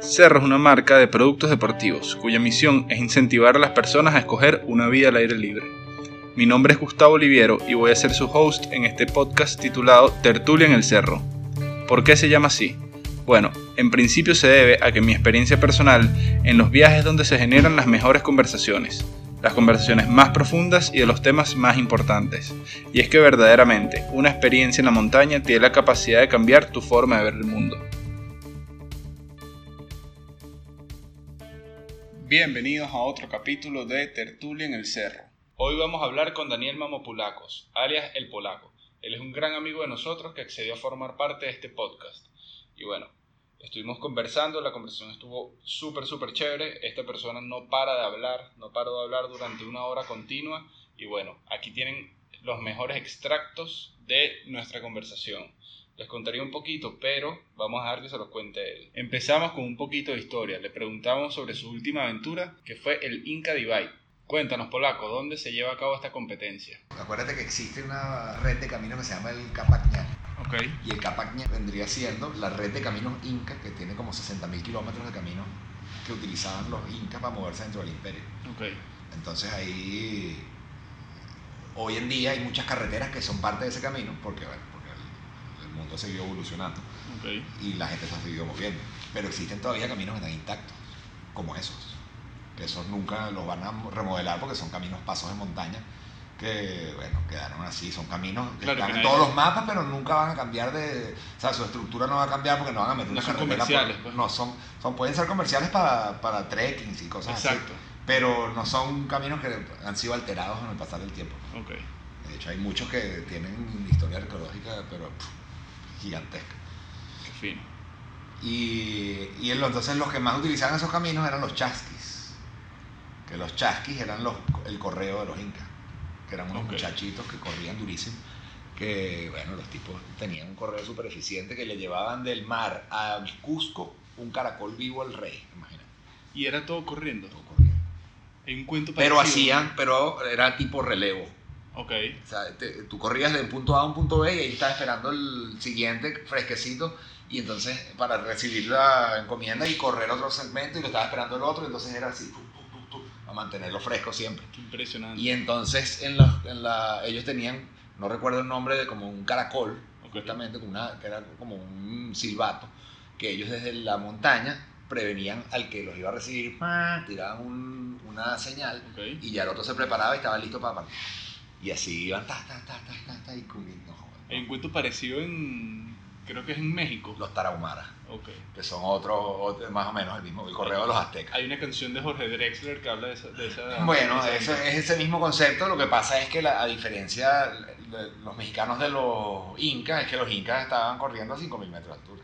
Cerro es una marca de productos deportivos cuya misión es incentivar a las personas a escoger una vida al aire libre. Mi nombre es Gustavo Oliviero y voy a ser su host en este podcast titulado Tertulia en el Cerro. ¿Por qué se llama así? Bueno, en principio se debe a que mi experiencia personal en los viajes donde se generan las mejores conversaciones, las conversaciones más profundas y de los temas más importantes. Y es que verdaderamente una experiencia en la montaña tiene la capacidad de cambiar tu forma de ver el mundo. Bienvenidos a otro capítulo de Tertulia en el Cerro. Hoy vamos a hablar con Daniel Mamopulacos, alias El Polaco. Él es un gran amigo de nosotros que accedió a formar parte de este podcast. Y bueno, estuvimos conversando, la conversación estuvo súper, súper chévere. Esta persona no para de hablar, no paró de hablar durante una hora continua. Y bueno, aquí tienen los mejores extractos de nuestra conversación. Les contaría un poquito, pero vamos a dejar que se los cuente él. Empezamos con un poquito de historia. Le preguntamos sobre su última aventura, que fue el Inca Divide. Cuéntanos, Polaco, ¿dónde se lleva a cabo esta competencia? Acuérdate que existe una red de caminos que se llama el Capacña. Ok. Y el Capacña vendría siendo la red de caminos Inca, que tiene como 60.000 kilómetros de caminos que utilizaban los Incas para moverse dentro del imperio. Ok. Entonces ahí, hoy en día hay muchas carreteras que son parte de ese camino, porque, bueno, porque el, el mundo ha seguido evolucionando Ok. y la gente se ha seguido moviendo. Pero existen todavía caminos que están intactos, como esos. Que esos nunca los van a remodelar porque son caminos pasos de montaña que, bueno, quedaron así. Son caminos que Claro, están en todos los mapas, pero nunca van a cambiar de. O sea, su estructura no va a cambiar porque no van a meter No una son por- comerciales, pues. No, son, son, pueden ser comerciales para, para trekking y cosas Exacto. así. Pero no son caminos que han sido alterados con el pasar del tiempo. Ok. De hecho, hay muchos que tienen historia arqueológica, pero pff, gigantesca. Qué fino. Y, y en entonces los que más utilizaban esos caminos eran los chasquis. Que los chasquis eran los, el correo de los incas. Que eran unos Ok. muchachitos que corrían durísimo. Que, bueno, los tipos tenían un correo súper eficiente que le llevaban del mar al Cusco un caracol vivo al rey. Imagínate. Y era todo corriendo. todo corriendo. Hay un cuento Pero parecido. hacían, pero era tipo relevo. Ok. O sea, te- tú corrías de un punto A a un punto B y ahí estabas esperando el siguiente fresquecito y entonces para recibir la encomienda y correr otro segmento y lo estaba esperando el otro, entonces era así, a mantenerlo fresco siempre. Qué impresionante. Y entonces en la, en la- ellos tenían, no recuerdo el nombre, de como un caracol, Ok. justamente, como una, que era como un silbato, que ellos desde la montaña prevenían al que los iba a recibir, tiraban un- una señal y ya el otro se preparaba y estaba listo para partir. Y así iban, ta, ta, ta, ta, ta, ta, y no jodas, Hay un cuento parecido en. Creo que es en México. los tarahumaras, Ok. que son otros, otro- más o menos el mismo, el correo de los aztecas. Hay una canción de Jorge Drexler que habla de esa. De esa Bueno, de esa- es ese mismo concepto, lo que pasa es que la- a diferencia de los mexicanos de los incas, es que los incas estaban corriendo a 5.000 metros de altura.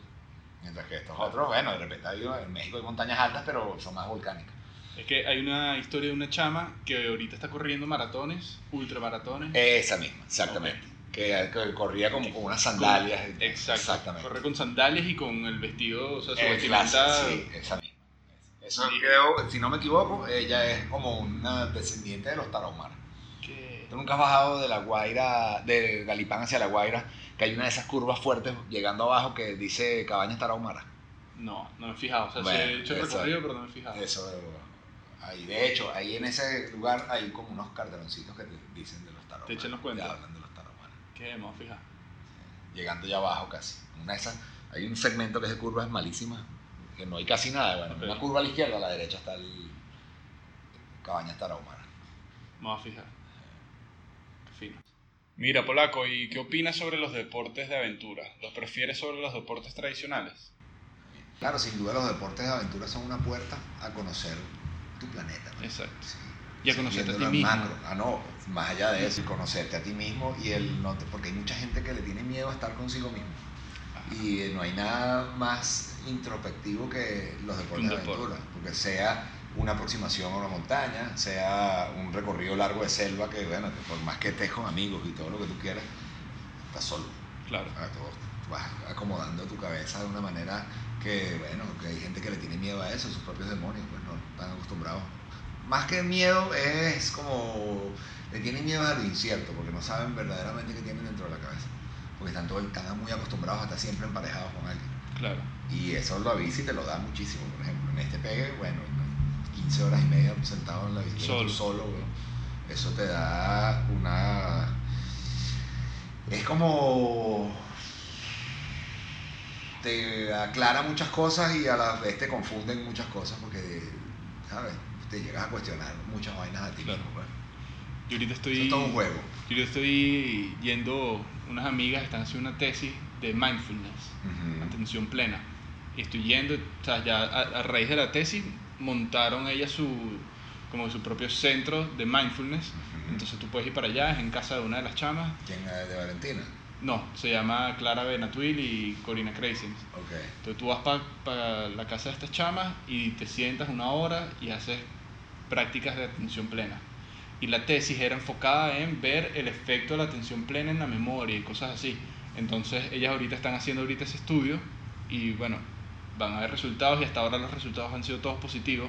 Mientras que estos otros, bueno, de repente hay, en México hay montañas altas, pero son más volcánicas. Es que hay una historia de una chama que ahorita está corriendo maratones, ultramaratones. Esa misma, exactamente. Que, que corría como con unas sandalias. Exacto. Exactamente. Corre con sandalias y con el vestido, o sea, su vestimenta. sí, esa misma. Eso creo, si no me equivoco, ella es como una descendiente de los tarahumaras. que- ¿Tú nunca has bajado de la Guaira, de Galipán hacia la Guaira, que hay una de esas curvas fuertes llegando abajo que dice Cabañas Tarahumaras? No, no me he fijado. O sea, sí Bueno, he hecho el recorrido, pero no me he fijado. Eso, ahí, de hecho, ahí en ese lugar hay como unos carteloncitos que te dicen de los tarahumaras. Te echan los cuentos. Te hablan de los tarahumaras. ¿Qué? Me voy a fijar. Llegando ya abajo casi. Una de esas, hay un segmento que es de curvas malísimas, que no hay casi nada. Bueno, una curva a la izquierda, a la derecha está el Cabañas Tarahumaras. Me voy a fijar. Qué fino. Mira, Polaco, ¿y qué opinas sobre los deportes de aventura? ¿Los prefieres sobre los deportes tradicionales? Claro, sin duda los deportes de aventura son una puerta a conocer tu planeta. ¿no? Exacto. Sí. Y a conocerte a ti mismo. macro. Ah, no, más allá de eso, conocerte a ti mismo y el no te- porque hay mucha gente que le tiene miedo a estar consigo mismo. Y eh, no hay nada más introspectivo que los deportes de aventura, porque sea una aproximación a una montaña, sea un recorrido largo de selva que, bueno, que por más que estés con amigos y todo lo que tú quieras, estás solo. Claro. Ah, todo, vas acomodando tu cabeza de una manera que, bueno, que hay gente que le tiene miedo a eso, sus propios demonios, pues no están acostumbrados más que miedo es como le tienen miedo al incierto porque no saben verdaderamente qué tienen dentro de la cabeza. Porque están, todo, están muy acostumbrados a estar siempre emparejados con alguien. Claro. y eso lo avisa y te lo da muchísimo. Por ejemplo en este pegue bueno 15 horas y media sentado en la bicicleta Solo. solo weón, eso te da una es como te aclara muchas cosas y a la vez te confunden muchas cosas porque sabes te llegas a cuestionar muchas vainas a ti Claro. mismo pues. Yo ahorita estoy. es todo un juego Yo ahorita estoy yendo. Unas amigas están haciendo una tesis de mindfulness, Ujú. atención plena. Y estoy yendo, o sea, ya a, a raíz de la tesis montaron ellas su como su propio centro de mindfulness. Ujú. Entonces tú puedes ir para allá, es en casa de una de las chamas. ¿Quién es de Valentina? No, se llama Clara Benatuil y Corina Craisins. Ok. Entonces tú vas para la casa de estas chamas y te sientas una hora y haces prácticas de atención plena. Y la tesis era enfocada en ver el efecto de la atención plena en la memoria y cosas así. Entonces ellas ahorita están haciendo ahorita ese estudio y bueno, van a ver resultados y hasta ahora los resultados han sido todos positivos.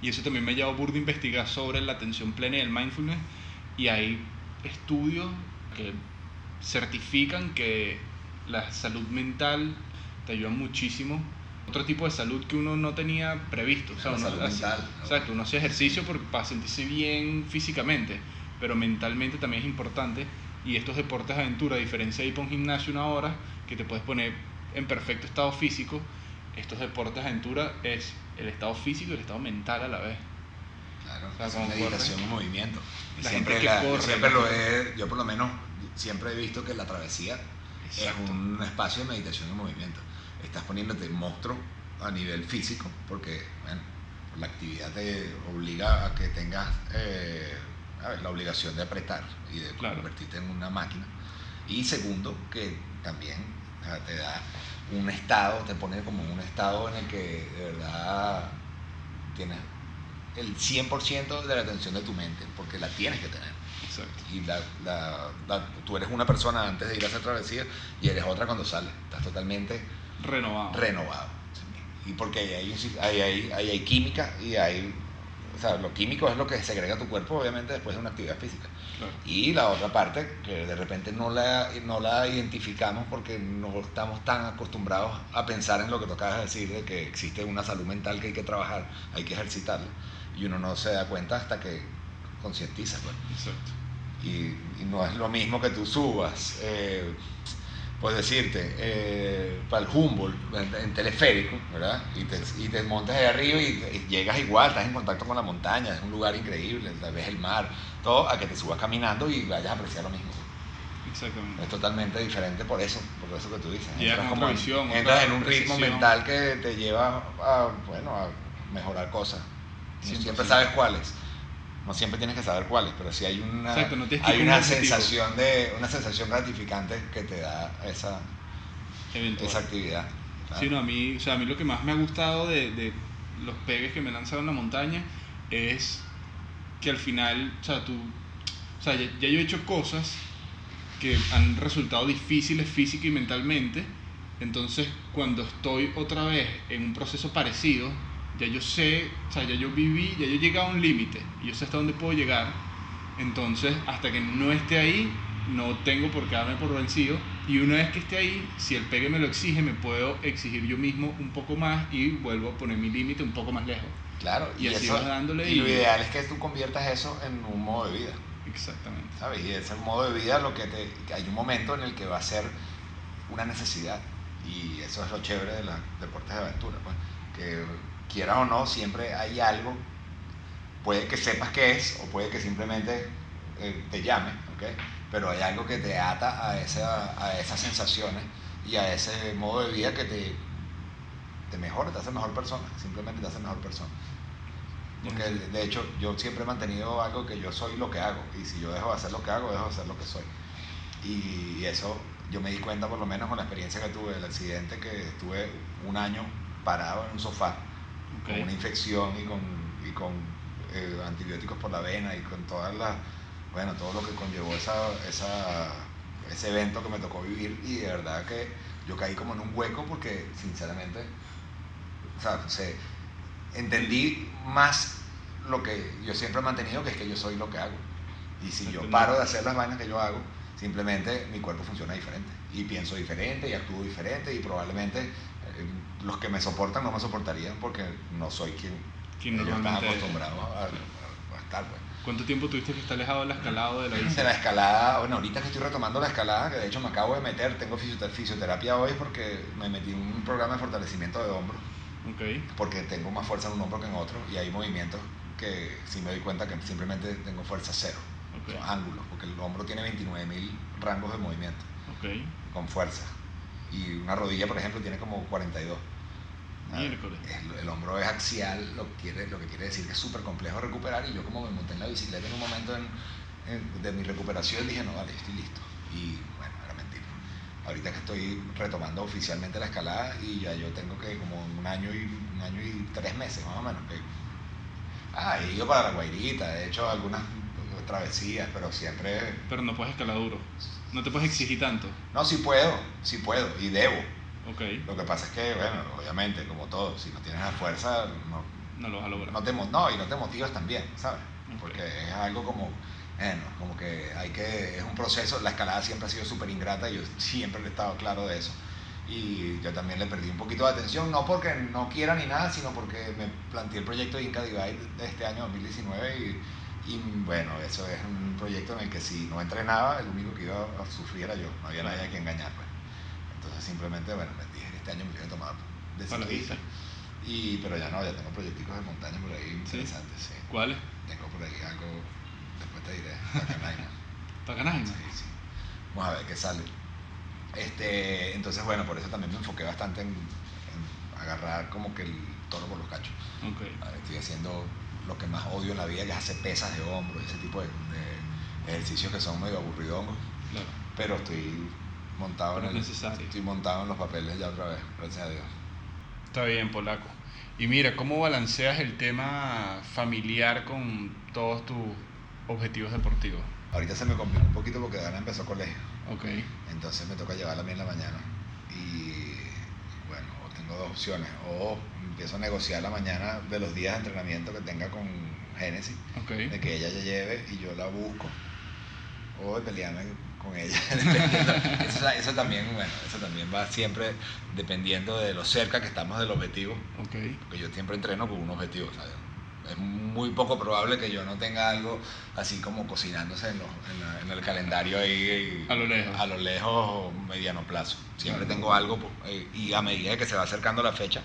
Y eso también me llevó a burda a investigar sobre la atención plena y el mindfulness. Y hay estudios que certifican que la salud mental te ayuda muchísimo. Otro tipo de salud que uno no tenía previsto. O sea, uno ¿no? Exacto, uno hacía ejercicio por- para sentirse bien físicamente, pero mentalmente también es importante. Y estos deportes de aventura, a diferencia de ir para un gimnasio una hora, que te puedes poner en perfecto estado físico, estos deportes de aventura es el estado físico y el estado mental a la vez. Claro, sea, es meditación en movimiento. Y La siempre, gente que la- corre, siempre lo he, yo por lo menos siempre he visto que la travesía Exacto. es un espacio de meditación en movimiento. Estás poniéndote monstruo a nivel físico porque, bueno, la actividad te obliga a que tengas eh, la obligación de apretar y de Claro. convertirte en una máquina. Y segundo, que también te da un estado, te pone como un estado en el que de verdad tienes el 100% de la atención de tu mente, porque la tienes que tener. Exacto. Y la, la- la- tú eres una persona antes de ir a hacer travesía y eres otra cuando sales. Estás totalmente Renovado. renovado. Y porque ahí hay, un si- ahí hay, ahí hay química y hay... O sea, lo químico es lo que segrega tu cuerpo, obviamente, después de una actividad física. Claro. Y la otra parte, que de repente no la, no la identificamos porque no estamos tan acostumbrados a pensar en lo que tú acabas de decir, de que existe una salud mental que hay que trabajar, hay que ejercitarla. Y uno no se da cuenta hasta que concientiza. pues. Exacto. Y, y no es lo mismo que tú subas, eh, pues decirte, eh, para el Humboldt, en, en teleférico, ¿verdad? Y te, y te montas de arriba y, y llegas igual, estás en contacto con la montaña, es un lugar increíble, ves el mar, todo, a que te subas caminando y vayas a apreciar lo mismo. Exactamente. Es totalmente diferente por eso, por eso que tú dices. Entras, como visión, entras en un ritmo mental que te lleva a, bueno, a mejorar cosas. No 100%. siempre sabes cuáles. No siempre tienes que saber cuáles, pero sí hay una, Exacto, no hay una sensación de una sensación gratificante que te da esa, Eventual. esa actividad. ¿sabes? Sí, no, a mí, o sea, a mí lo que más me ha gustado de, de los pegues que me lanzaron en la montaña es que al final, o sea, tú, o sea, ya, ya yo he hecho cosas que han resultado difíciles física y mentalmente, entonces cuando estoy otra vez en un proceso parecido, ya yo sé, o sea, ya yo viví, ya yo llegué a un límite, y yo sé hasta dónde puedo llegar, entonces hasta que no esté ahí, no tengo por qué darme por vencido, y una vez que esté ahí, si el pegue me lo exige, me puedo exigir yo mismo un poco más y vuelvo a poner mi límite un poco más lejos. Claro, Y así eso- vas dándole y lo ideal es que tú conviertas eso en un modo de vida. Exactamente. ¿sabes? Y ese modo de vida lo que te que hay un momento en el que va a ser una necesidad y eso es lo chévere de los deportes de aventura, pues, que quieras o no siempre hay algo, puede que sepas qué es o puede que simplemente eh, te llame, ¿ok? Pero hay algo que te ata a, esa, a esas sensaciones y a ese modo de vida que te, te mejora, te hace mejor persona, simplemente te hace mejor persona. Porque de hecho yo siempre he mantenido algo que yo soy lo que hago y si yo dejo de hacer lo que hago, dejo de hacer lo que soy. Y, y eso yo me di cuenta por lo menos con la experiencia que tuve, el accidente que estuve un año parado en un sofá Con una infección y con, y con eh, antibióticos por la vena y con todas las, bueno, todo lo que conllevó esa, esa, ese evento que me tocó vivir y de verdad que yo caí como en un hueco porque sinceramente, o sea, se- entendí más lo que yo siempre he mantenido, que es que yo soy lo que hago. Y si yo paro de hacer las vainas que yo hago, simplemente mi cuerpo funciona diferente. Y pienso diferente y actúo diferente y probablemente los que me soportan no me soportarían porque no soy quien, Quien ellos están normalmente- acostumbrados a, a- a estar. Pues. ¿Cuánto tiempo tuviste que estar alejado del escalado de la bici? De la escalada, bueno, ahorita que estoy retomando la escalada, que de hecho me acabo de meter, tengo fisioter- fisioterapia hoy porque me metí en un programa de fortalecimiento de hombro, Ok, porque tengo más fuerza en un hombro que en otro y hay movimientos que sí me doy cuenta que simplemente tengo fuerza cero, ok, son ángulos, porque el hombro tiene 29.000 rangos de movimiento ok. con fuerza y una rodilla, por ejemplo, tiene como 42. Ah, Miércoles. El, el hombro es axial, lo que, quiere, lo que quiere decir que es súper complejo recuperar. Y yo, como me monté en la bicicleta en un momento en- en- de mi recuperación, dije, no, vale, estoy listo. Y bueno, era mentira. Ahorita que estoy retomando oficialmente la escalada y ya yo tengo que, como un año y, un año y tres meses más o menos, que. Ah, he ido para la Guairita, he hecho algunas travesías, pero siempre. Pero no puedes escalar duro. No te puedes exigir tanto. No, sí puedo, sí puedo y debo. Ok, Lo que pasa es que, bueno, obviamente, como todo, si no tienes la fuerza, no, no lo vas a lograr. no te, no, y no te motivas también, ¿sabes? Porque es algo como, bueno, como que hay que, es un proceso, la escalada siempre ha sido súper ingrata y yo siempre le he estado claro de eso. Y yo también le perdí un poquito de atención, no porque no quiera ni nada, sino porque me planteé el proyecto de Inca Divide de este año 2019 y, y bueno, eso es un proyecto en el que si no entrenaba, el único que iba a sufrir era yo, no había nadie a quien engañar. Pues. Entonces simplemente, bueno, me dije este año me iba a tomar de ciclista. Y, pero ya no, ya tengo proyecticos de montaña por ahí interesantes, sí. ¿Cuáles? Tengo por ahí algo, después te diré, Pacanaima. Pacanaima. Sí, sí. Vamos a ver qué sale. Este, entonces, bueno, por eso también me enfoqué bastante en, en agarrar como que el toro por los cachos. Ok. Estoy haciendo lo que más odio en la vida, que es hacer pesas de hombro, ese tipo de, de ejercicios que son medio aburridongos, Claro. pero estoy montado Pero en es el, necesario. estoy montado en los papeles ya otra vez, gracias a Dios. Está bien, polaco. Y mira, ¿cómo balanceas el tema familiar con todos tus objetivos deportivos? Ahorita se me complicó un poquito porque Dana empezó colegio. Ok, Entonces me toca llevarla a mí en la mañana. Y tengo dos opciones. O empiezo a negociar la mañana de los días de entrenamiento que tenga con Genesis, de que ella ya lleve y yo la busco. O de pelearme con ella. eso, eso también, bueno, eso también va siempre dependiendo de lo cerca que estamos del objetivo. Ok, Porque yo siempre entreno con un objetivo, ¿sabes? Es muy poco probable que yo no tenga algo así como cocinándose en, los- en la- en el calendario ahí. A lo lejos. A lo lejos o mediano plazo. Siempre Claro. tengo algo eh, y a medida que se va acercando la fecha,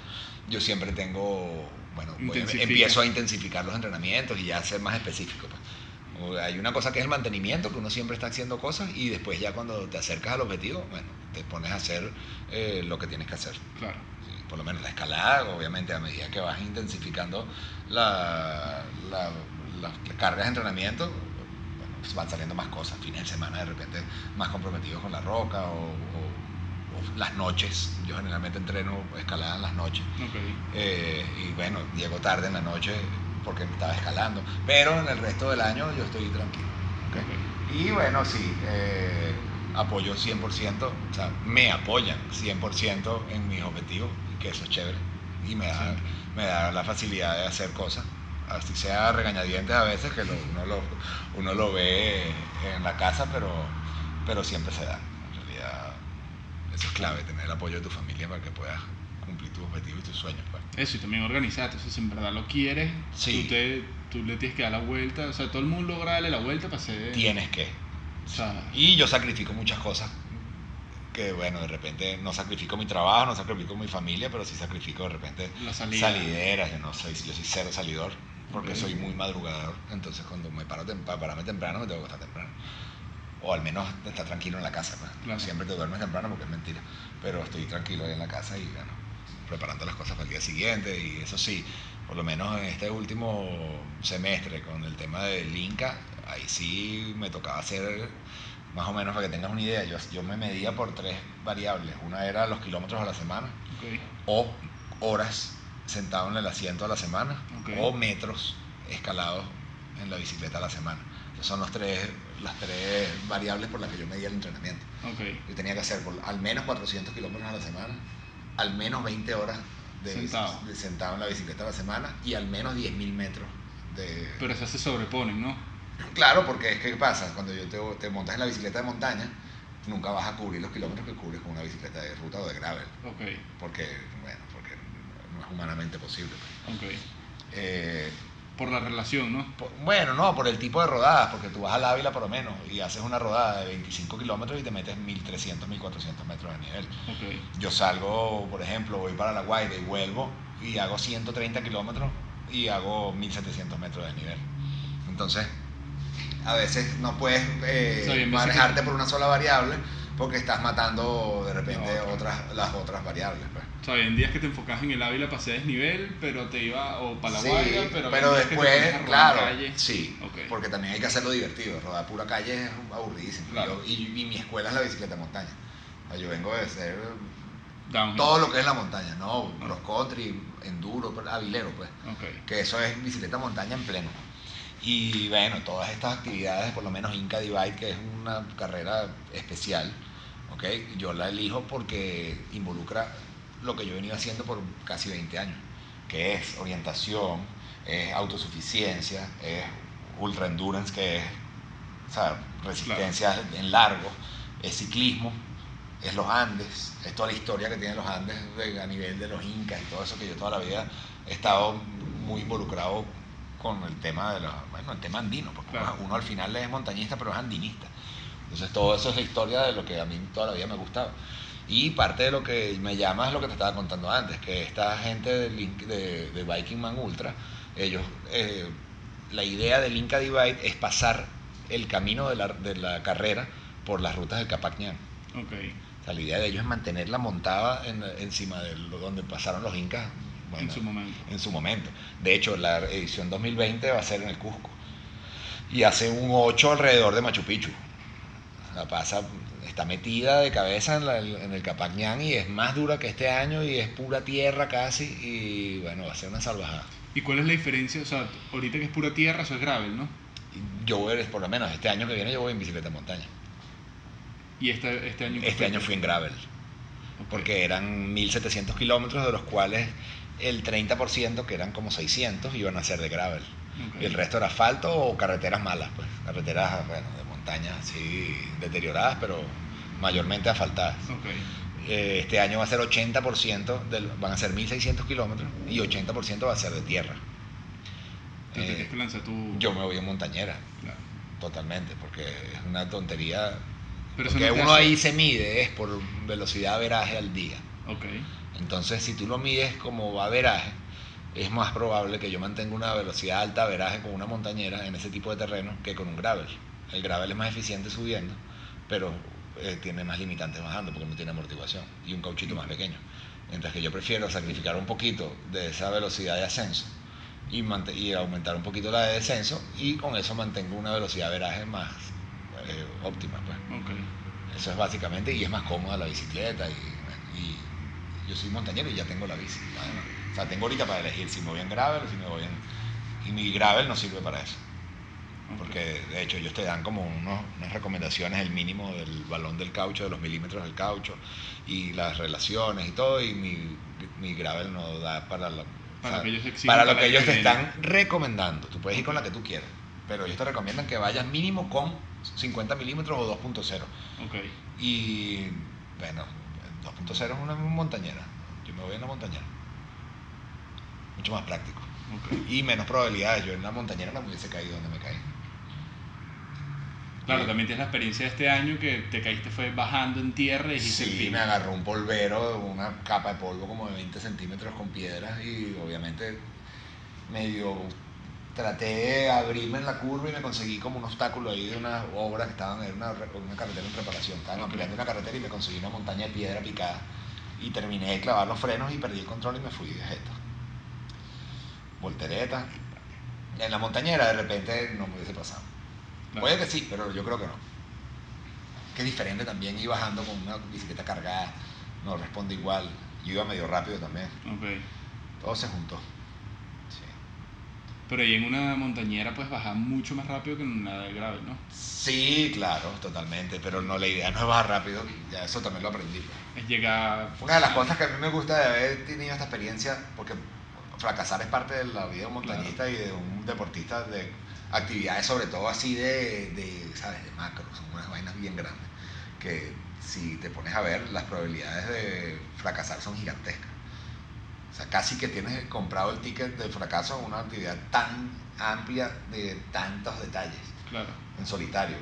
yo siempre tengo, bueno, voy Intensifica. empiezo a intensificar los entrenamientos y ya ser más específico. pues. Hay una cosa que es el mantenimiento, que uno siempre está haciendo cosas y después ya cuando te acercas al objetivo, bueno, te pones a hacer eh, lo que tienes que hacer. claro. Por lo menos la escalada, obviamente, a medida que vas intensificando la, la- las cargas de entrenamiento, bueno, van saliendo más cosas. Fines de semana, de repente, más comprometidos con la roca o, o- o las noches. Yo generalmente entreno escalada en las noches. Ok, Eh, y bueno, llego tarde en la noche porque estaba escalando. Pero en el resto del año yo estoy tranquilo. ¿ok? ok. Y bueno, sí, eh, apoyo 100%, o sea, me apoyan 100% en mis objetivos, que eso es chévere. Y me da, Sí. me da la facilidad de hacer cosas, así sea regañadientes a veces, que lo- uno, lo, uno lo ve en la casa, pero, pero siempre se da. En realidad, eso es clave, tener el apoyo de tu familia para que puedas cumplir tus objetivos y tus sueños. pues. Eso, y también organizarte. O sea, si en verdad lo quieres, Sí. tú, te, tú le tienes que dar la vuelta. O sea, todo el mundo logra darle la vuelta para hacer. Tienes que. O sea, Y yo sacrifico muchas cosas que, bueno, de repente no sacrifico mi trabajo, no sacrifico mi familia, pero sí sacrifico de repente salideras. Yo no soy, yo soy cero salidor porque soy muy madrugador. Entonces, cuando me paro tem- para pararme temprano, me tengo que estar temprano. O al menos estar tranquilo en la casa. pues. Claro. Siempre te duermes temprano porque es mentira. Pero estoy tranquilo ahí en la casa y, bueno, preparando las cosas para el día siguiente. Y eso sí, por lo menos en este último semestre con el tema del Inca, ahí sí me tocaba hacer, más o menos para que tengas una idea, yo, yo me medía por tres variables. Una era los kilómetros a la semana, o horas sentado en el asiento a la semana, o metros escalados en la bicicleta a la semana. Esos son los tres, las tres variables por las que yo medía el entrenamiento. Yo tenía que hacer por al menos 400 kilómetros a la semana, al menos 20 horas de, Sentado. de sentado en la bicicleta a la semana y al menos 10.000 metros de... Pero esas se sobreponen, ¿no? Claro, porque es que ¿qué pasa? Cuando yo te, te montas en la bicicleta de montaña, nunca vas a cubrir los kilómetros que cubres con una bicicleta de ruta o de gravel. Ok, Porque, bueno, porque no es humanamente posible. pues. ok. Eh, Por la relación, ¿no? por- bueno, no, por el tipo de rodadas, porque tú vas al Ávila por lo menos y haces una rodada de 25 kilómetros y te metes 1300, 1400 metros de nivel. Ok, Yo salgo, por ejemplo, voy para la Guaira y vuelvo y hago 130 kilómetros y hago 1700 metros de nivel. Entonces, a veces no puedes eh, manejarte por una sola variable porque estás matando de repente otras, las otras variables. pues. O sea, había días que te enfocabas en el Ávila para hacer desnivel, pero te iba, o para la Sí, pero, que te después, a claro, calle. sí, porque también hay que hacerlo divertido. Rodar pura calle es aburridísimo. Claro. Yo- y, y mi escuela es la bicicleta de montaña. O sea, yo vengo de ser Downhill. todo lo que es la montaña, ¿no? Cross country, enduro, avilero, pues. Ok, que eso es bicicleta montaña en pleno. Y bueno, todas estas actividades, por lo menos Inca Divide, que es una carrera especial, ¿ok? yo la elijo porque involucra lo que yo he venido haciendo por casi 20 años, que es orientación, es autosuficiencia, es ultra endurance, que es o sea, resistencia en largo, es ciclismo, es los Andes, es toda la historia que tienen los Andes de- a nivel de los incas y todo eso que yo toda la vida he estado muy involucrado con el tema de los, bueno, el tema andino, porque Claro. uno, al final es montañista pero es andinista. Entonces todo eso es la historia de lo que a mí toda la vida me ha gustado. Y parte de lo que me llama es lo que te estaba contando antes, que esta gente de, Link- de, de Viking Man Ultra, ellos, eh, la idea del Inca Divide es pasar el camino de la, de la carrera por las rutas del Capac Ñan. ok. O sea, la idea de ellos es mantenerla montada en- encima de lo- donde pasaron los incas bueno, en su momento. en su momento. De hecho, la edición 2020 va a ser en el Cusco. Y hace un 8 alrededor de Machu Picchu. La pasa, está metida de cabeza en, la- en el Capac Ñan y es más dura que este año y es pura tierra casi. Y bueno, va a ser una salvajada. ¿Y cuál es la diferencia? O sea, ahorita que es pura tierra, eso es gravel, ¿no? Yo voy, por lo menos este año que viene, yo voy en bicicleta de montaña. Y este, este año... Este año fui en gravel. Ok. porque eran 1700 kilómetros, de los cuales el 30%, que eran como 600, iban a ser de gravel. Y el resto era asfalto o carreteras malas, pues carreteras bueno, de montaña así deterioradas, pero mayormente asfaltadas. Eh, este año va a ser 80%, del, van a ser 1600 kilómetros y 80% va a ser de tierra. Eh, que tu... yo me voy en montañera, Claro. totalmente, porque es una tontería. Pero porque no uno hace- ahí se mide es por velocidad veraje al día. Entonces, si tú lo mides como averaje, es más probable que yo mantenga una velocidad alta averaje con una montañera en ese tipo de terreno que con un gravel. El gravel es más eficiente subiendo, pero eh, tiene más limitantes bajando porque no tiene amortiguación y un cauchito más pequeño. Mientras que yo prefiero sacrificar un poquito de esa velocidad de ascenso y, y aumentar un poquito la de descenso y con eso mantengo una velocidad averaje más eh, óptima. Pues. Ok. Eso es básicamente, y es más cómoda la bicicleta. Y, y yo soy montañero y ya tengo la bici. O sea, tengo ahorita para elegir si me voy en gravel o si me voy en. Y mi gravel no sirve para eso. Porque de hecho ellos te dan como unos- unas recomendaciones, el mínimo del balón del caucho, de los milímetros del caucho, y las relaciones y todo, y mi, mi gravel no da para la. Para lo que ellos para lo que el ellos te están recomendando. Tú puedes ir con la que tú quieras, pero ellos te recomiendan que vayas mínimo con 50 milímetros o 2.0. Ok. Y bueno, 2.0 es una montañera. Yo me voy en la montañera. Mucho más práctico. Y menos probabilidades. Yo en la montañera no me hubiese caído donde me caí. Claro, también tienes la experiencia de este año que te caíste fue bajando en tierra y Sí, me agarró un polvero, una capa de polvo como de 20 centímetros con piedras y obviamente medio traté de abrirme en la curva y me conseguí como un obstáculo ahí de una obra que estaban en una, una carretera en reparación. Estaban ampliando una carretera y me conseguí una montaña de piedra picada y terminé de clavar los frenos y perdí el control y me fui de jeta. Voltereta. En la montañera de repente no me hubiese pasado. Claro. Puede que sí, pero yo creo que no. Que es diferente también ir bajando con una bicicleta cargada, no responde igual. Yo iba medio rápido también. Todo se juntó. Pero ahí en una montañera puedes bajar mucho más rápido que en una de gravel, ¿no? Sí, claro, totalmente. Pero no, la idea no es bajar rápido. Ya eso también lo aprendí. Es llegar... Una de las cosas que a mí me gusta de haber tenido esta experiencia, porque fracasar es parte de la vida de un montañista y de un deportista de actividades, sobre todo así de, de, ¿sabes? De macro, son unas vainas bien grandes, que si te pones a ver, las probabilidades de fracasar son gigantescas. O sea, casi que tienes comprado el ticket del fracaso en una actividad tan amplia de tantos detalles, Claro. en solitario.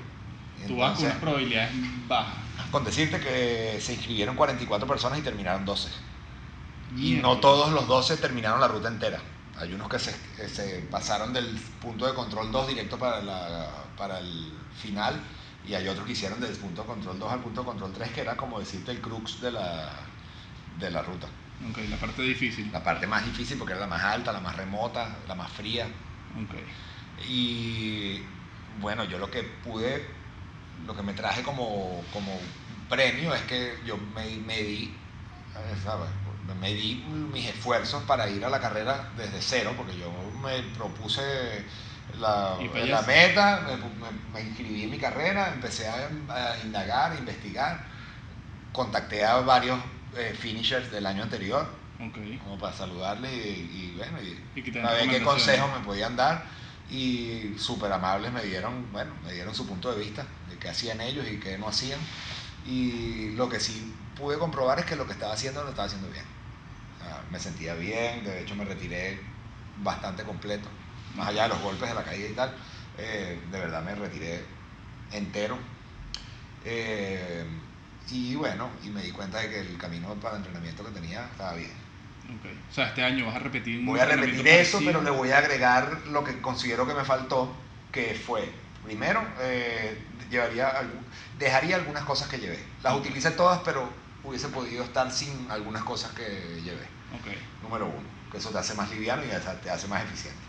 Tú vas con Entonces, unas probabilidades bajas. con decirte que se inscribieron 44 personas y terminaron 12. Y no todos los 12 terminaron la ruta entera. Hay unos que se, que se pasaron del punto de control 2 directo para, la, para el final y hay otros que hicieron del punto de control 2 al punto de control 3, que era como decirte el crux de la, de la ruta. Ok, la parte difícil. La parte más difícil porque era la más alta, la más remota, la más fría. Ok. Y bueno, yo lo que pude, lo que me traje como, como premio es que yo me, me di, ¿sabes? me di mis esfuerzos para ir a la carrera desde cero, porque yo me propuse la, la meta, me, me- me inscribí en mi carrera, empecé a, a indagar, a investigar, contacté a varios eh, finishers del año anterior, Ok. como para saludarles y, y bueno, y, Y a ver qué consejos me podían dar y súper amables me dieron, bueno, me dieron su punto de vista de qué hacían ellos y qué no hacían y lo que sí pude comprobar es que lo que estaba haciendo lo estaba haciendo bien. O sea, me sentía bien, de hecho me retiré bastante completo, más allá de los golpes de la caída y tal, eh, de verdad me retiré entero. Eh, y bueno, y me di cuenta de que el camino para el entrenamiento que tenía estaba bien. Ok. O sea, este año vas a repetir Voy a repetir eso, parecido. pero le voy a agregar lo que considero que me faltó, que fue, primero, eh, llevaría dejaría algunas cosas que llevé. Las Ok. utilicé todas, pero hubiese podido estar sin algunas cosas que llevé. Ok. Número uno, que eso te hace más liviano y te hace más eficiente.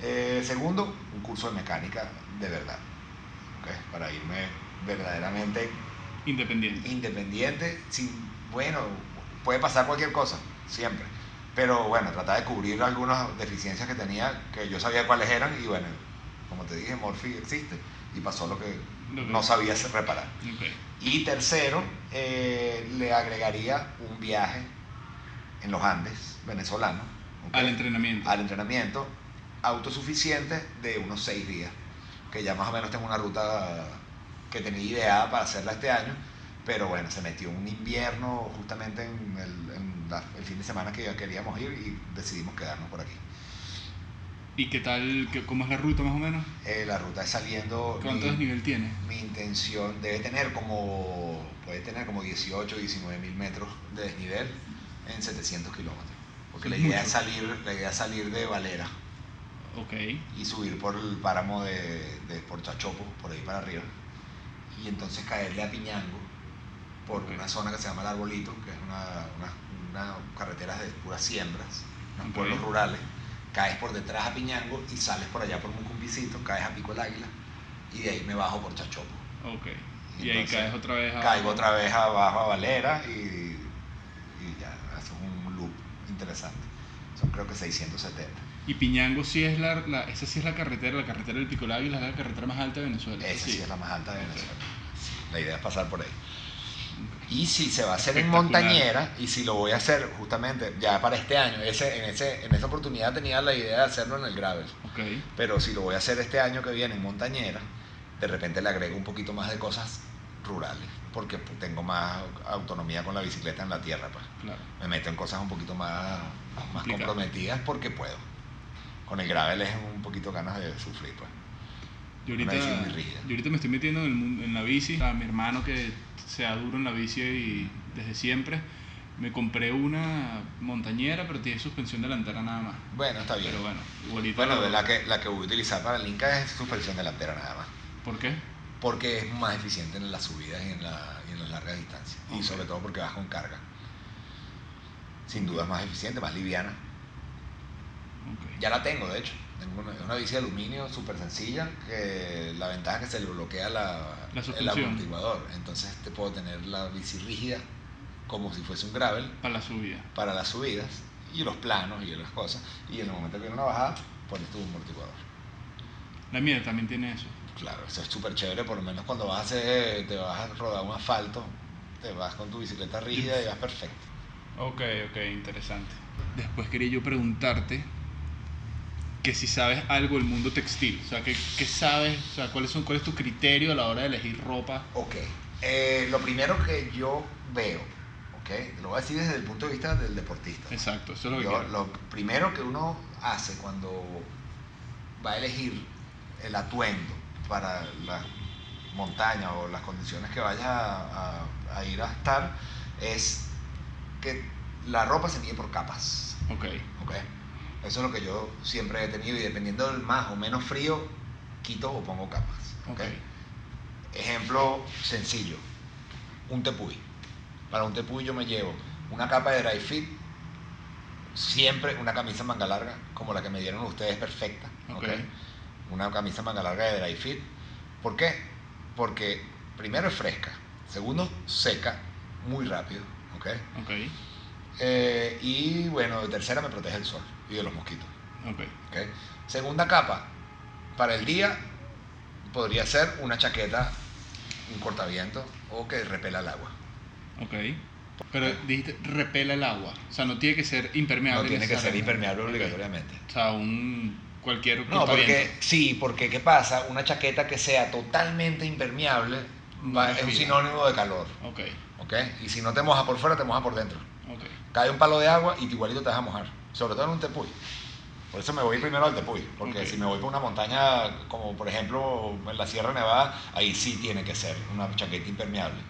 Eh, segundo, un curso de mecánica de verdad, para irme verdaderamente Independiente. independiente, sin, bueno, puede pasar cualquier cosa, siempre. Pero bueno, tratar de cubrir algunas deficiencias que tenía, que yo sabía cuáles eran, y bueno, como te dije, Morphy existe, y pasó lo que no sabía reparar. Y tercero, eh, le agregaría un viaje en los Andes, venezolano, ¿ok? Al entrenamiento. al entrenamiento autosuficiente de unos seis días, que ya más o menos tengo una ruta que tenía ideada para hacerla este año, pero bueno, se metió un invierno justamente en el, en la- el fin de semana que ya queríamos ir y decidimos quedarnos por aquí. ¿Y qué tal? qué- ¿Cómo es la ruta más o menos? Eh, la ruta es saliendo... ¿Cuánto mi- desnivel tiene? mi intención debe tener como puede tener como 18 19 mil metros de desnivel en 700 kilómetros porque la idea mucho. es salir la idea es salir de Valera Ok. y subir por el páramo de, de por ahí para arriba y entonces caerle a Piñango por una zona que se llama el Arbolito que es una, una, una carretera de puras siembras unos pueblos rurales caes por detrás a Piñango y sales por allá por Mucumbicito caes a Pico el Águila y de ahí me bajo por Chachopo Ok. Y ahí Entonces, caes otra vez a... caigo otra vez abajo a Valera y, y ya, eso es un loop interesante. Son creo que 670. Y Piñango sí es la, la- esa sí es la carretera, la carretera del Pico Águila es la carretera más alta de Venezuela. Esa sí, es la más alta de. Venezuela. Sí, la idea es pasar por ahí. Y si se va a hacer en montañera, y si lo voy a hacer justamente ya para este año, ese, en, ese, en esa oportunidad tenía la idea de hacerlo en el gravel, Ok. pero si lo voy a hacer este año que viene en montañera, de repente le agrego un poquito más de cosas rurales, porque tengo más autonomía con la bicicleta en la tierra. Pues. Claro. me meto en cosas un poquito más, más comprometidas porque puedo. Con el gravel es un poquito ganas de sufrir, pues. Yo ahorita, muy rígida. yo ahorita me estoy metiendo en, el mundo- en la bici. A mi hermano que sea duro en la bici y desde siempre. Me compré una montañera, pero tiene suspensión delantera nada más. Bueno, está bien. Pero bueno, igualito. Bueno, la que, la que voy a utilizar para el Inca es suspensión delantera nada más. ¿Por qué? Porque es más eficiente en las subidas y en, la, y en las largas distancias. Ok. Y sobre todo porque vas con carga. Sin duda es más eficiente, más liviana. Ya la tengo, de hecho. Tengo una, una bici de aluminio súper sencilla, que la ventaja es que se le bloquea la, La el amortiguador. Entonces te puedo tener la bici rígida como si fuese un gravel Para la subida. para las subidas y los planos y las cosas. Y en el momento que viene una bajada, pones tu amortiguador. La mía también tiene eso. Claro, eso es súper chévere, por lo menos cuando vas a hacer, te vas a rodar un asfalto, te vas con tu bicicleta rígida y vas perfecto. Ok, ok, interesante. Después quería yo preguntarte que si sabes algo del mundo textil, o sea, ¿qué, qué sabes? O sea, ¿cuáles son, ¿cuál es tu criterio a la hora de elegir ropa? Ok. Eh, lo primero que yo veo, ok, lo voy a decir desde el punto de vista del deportista. Exacto, eso es lo que Yo- lo primero que uno hace cuando va a elegir el atuendo para la montaña o las condiciones que vayas a, a- a ir a estar es que la ropa se mide por capas. Ok, ¿ok? Eso es lo que yo siempre he tenido y dependiendo del más o menos frío, quito o pongo capas. Ejemplo sencillo, un tepuy. Para un tepuy yo me llevo una capa de dry fit, siempre una camisa manga larga, como la que me dieron ustedes perfecta. Una camisa manga larga de dry fit. ¿Por qué? Porque primero es fresca, segundo seca muy rápido. Eh, y bueno, tercera me protege el sol y de los mosquitos. ok, ¿ok? Segunda capa, para el día podría ser una chaqueta, un cortaviento o que repela el agua. ok. Pero dijiste repela el agua, o sea, no tiene que ser impermeable. No tiene que ser impermeable obligatoriamente. O sea, un cualquier No, porque sí, porque ¿qué pasa? Una chaqueta que sea totalmente impermeable va- es un sinónimo de calor. Ok, ¿ok? Y si no te moja por fuera, te moja por dentro. ok, Cae un palo de agua y igualito te vas a mojar. Sobre todo en un tepuy. Por eso me voy primero al tepuy. Porque Ok. si me voy por una montaña, como por ejemplo en la Sierra Nevada, ahí sí tiene que ser una chaqueta impermeable.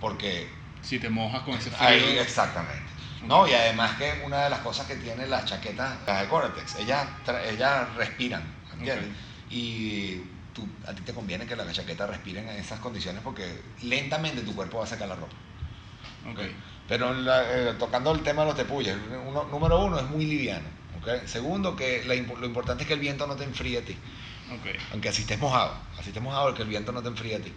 Porque si te mojas con ese frío. ahí exactamente. No, y además que una de las cosas que tiene las chaquetas, las de Gore-Tex, ellas, ellas respiran, ¿entiendes? Y tú, a ti te conviene que las chaquetas respiren en esas condiciones porque lentamente tu cuerpo va a sacar la ropa. Pero la- eh, tocando el tema de los tepuyes, uno- número uno es muy liviano. ¿ok? Segundo, que la lo importante es que el viento no te enfríe a ti. Aunque así estés mojado, así estés mojado, que el viento no te enfríe a ti.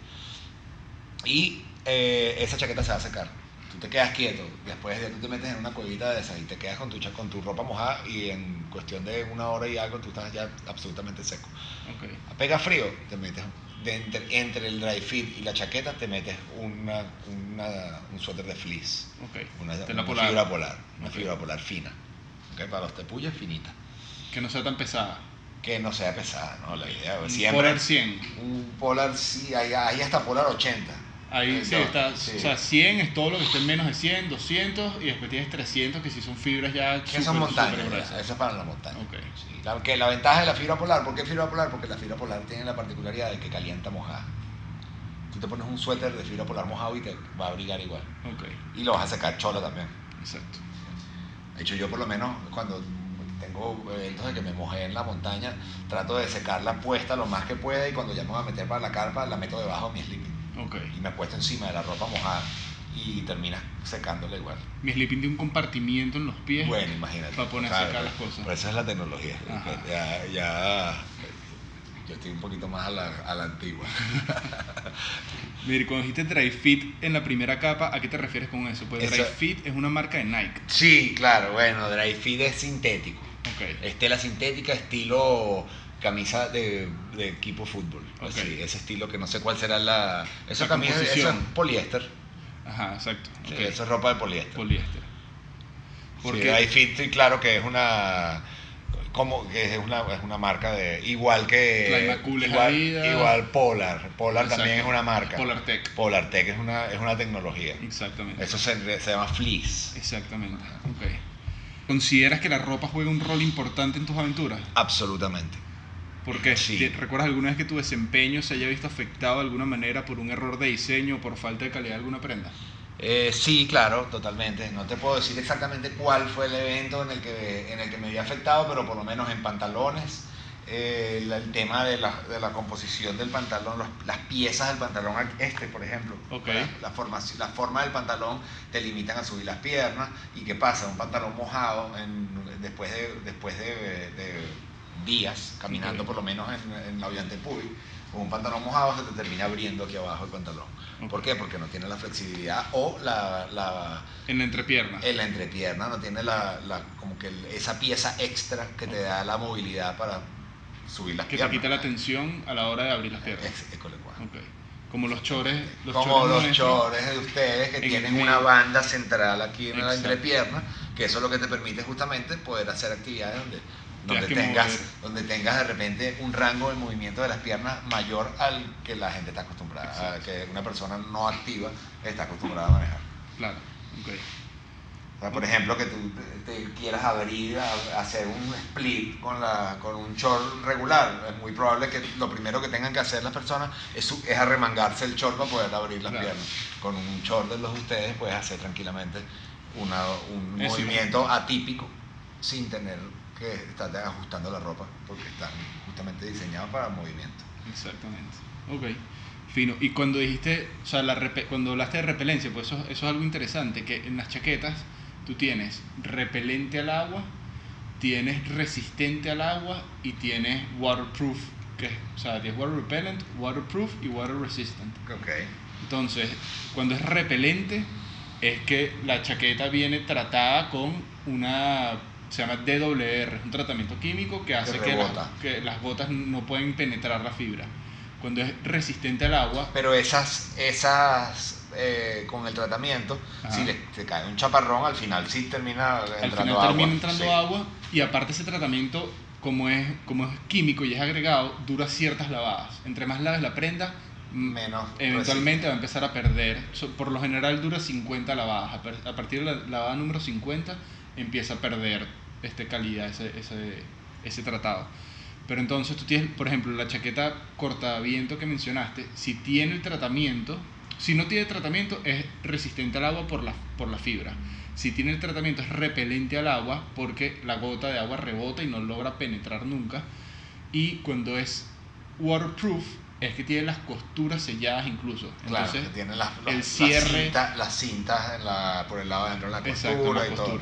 Y eh, esa chaqueta se va a secar. Tú te quedas quieto, después de tú te metes en una cuevita de esas y te quedas con tu, con tu ropa mojada y en cuestión de una hora y algo tú estás ya absolutamente seco. ok, Pega frío, te metes de entre, entre el dry fit y la chaqueta, te metes una, una- un suéter de fleece. Una, Tela una polar. fibra polar, una fibra polar fina. ¿ok? Para los tepuyes finita. Que no sea tan pesada. Que no sea pesada, ¿no? La idea Un siempre. Polar 100. Un polar, sí, ahí, ahí hasta polar 80. Ahí sí está, sí. o sea, 100 es todo lo que esté en menos de 100, 200 y después tienes 300 que si son fibras ya Que son montañas, eso es para la montaña. Ok. Sí, la, que la ventaja de la fibra polar, ¿por qué fibra polar? Porque la fibra polar tiene la particularidad de que calienta mojada. Tú te pones un suéter de fibra polar mojado y te va a abrigar igual. Ok, Y lo vas a secar chola también. exacto. De hecho, yo por lo menos cuando tengo eventos de que me mojé en la montaña, trato de secarla puesta lo más que pueda y cuando ya me voy a meter para la carpa, la meto debajo de mi sleeping. Y me apuesto encima de la ropa mojada y termina secándola igual. Mi sleeping tiene un compartimiento en los pies. Bueno, imagínate. Para poner a secar las cosas. Pero esa es la tecnología. Ajá. Ya, ya, yo estoy un poquito más a la, a la antigua. Mira, cuando dijiste dry fit en la primera capa, ¿a qué te refieres con eso? Pues dry Eso- fit es una marca de Nike. Sí, claro, bueno, dry fit es sintético. Ok. Es tela sintética estilo camisa de, de equipo fútbol. Así, ese estilo que no sé cuál será la... Esa camisa eso es poliéster. Ajá, exacto. Sí. Eso es ropa de poliéster. Poliéster. Sí, Porque dry fit, sí, claro que es una... Como que es una, es una marca de... Igual que... Igual, igual Polar. Polar también es una marca. Polartec. Polartec es una, es una tecnología. Exactamente. Eso se, se llama fleece. Exactamente. Ok. ¿Consideras que la ropa juega un rol importante en tus aventuras? Absolutamente. ¿Por qué? Sí. ¿Te- ¿Recuerdas alguna vez que tu desempeño se haya visto afectado de alguna manera por un error de diseño o por falta de calidad de alguna prenda? Eh, sí, claro, totalmente. No te puedo decir exactamente cuál fue el evento en el que, en el que me vi afectado, pero por lo menos en pantalones, eh, el tema de la, de la composición del pantalón, los- las piezas del pantalón, este por ejemplo, Ok. la, la forma, la forma del pantalón te limitan a subir las piernas. ¿Y qué pasa? Un pantalón mojado en- después, de, después de, de días caminando por lo menos en, en la Ollantepuy, con un pantalón mojado se te termina abriendo aquí abajo el pantalón. ¿Por qué? Porque no tiene la flexibilidad o la, la, En la entrepierna. en la entrepierna, no tiene la, la- como que esa pieza extra que te da la movilidad para subir las que te piernas. quita la tensión a la hora de abrir las piernas. Es- es. Como los chores. Los Como chores los chores de ustedes que en tienen una banda central aquí en la entrepierna que eso es lo que te permite justamente poder hacer actividades donde, donde tengas, donde tengas de repente un rango de movimiento de las piernas mayor al que la gente está acostumbrada, que una persona no activa está acostumbrada a manejar. Claro, ok por ejemplo, que tú te, quieras abrir, a, hacer un split con, la, con un short regular. Es muy probable que lo primero que tengan que hacer las personas es, es arremangarse el short para poder abrir las piernas. Con un short de los de ustedes puedes hacer tranquilamente una, un movimiento atípico sin tener que estar ajustando la ropa porque están justamente diseñados para movimiento. Exactamente. Ok. Fino. Y cuando dijiste, o sea, la cuando hablaste de repelencia, pues eso, eso es algo interesante, que en las chaquetas tú tienes repelente al agua, tienes resistente al agua y tienes waterproof, que, o sea, tienes water repellent, waterproof y water resistant. Okay. Entonces, cuando es repelente, es que la chaqueta viene tratada con una, se llama DWR, un tratamiento químico que hace que, que las gotas no pueden penetrar la fibra. Cuando es resistente al agua... Pero esas, esas eh, con el tratamiento, si le, se cae un chaparrón, al final sí termina entrando agua. termina entrando agua y aparte ese tratamiento, como es, como es químico y es agregado, dura ciertas lavadas. Entre más laves la prenda, menos eventualmente va a empezar a perder. Por lo general dura 50 lavadas. A partir de la lavada número 50 empieza a perder este calidad ese, ese, ese tratado. Pero entonces tú tienes, por ejemplo, la chaqueta cortaviento que mencionaste, si tiene el tratamiento, si no tiene tratamiento, es resistente al agua por la, por la fibra. Si tiene el tratamiento, es repelente al agua porque la gota de agua rebota y no logra penetrar nunca. Y cuando es waterproof, es que tiene las costuras selladas incluso. Entonces, tiene las, el cierre, las, cintas, por el lado de dentro de la costura y todo.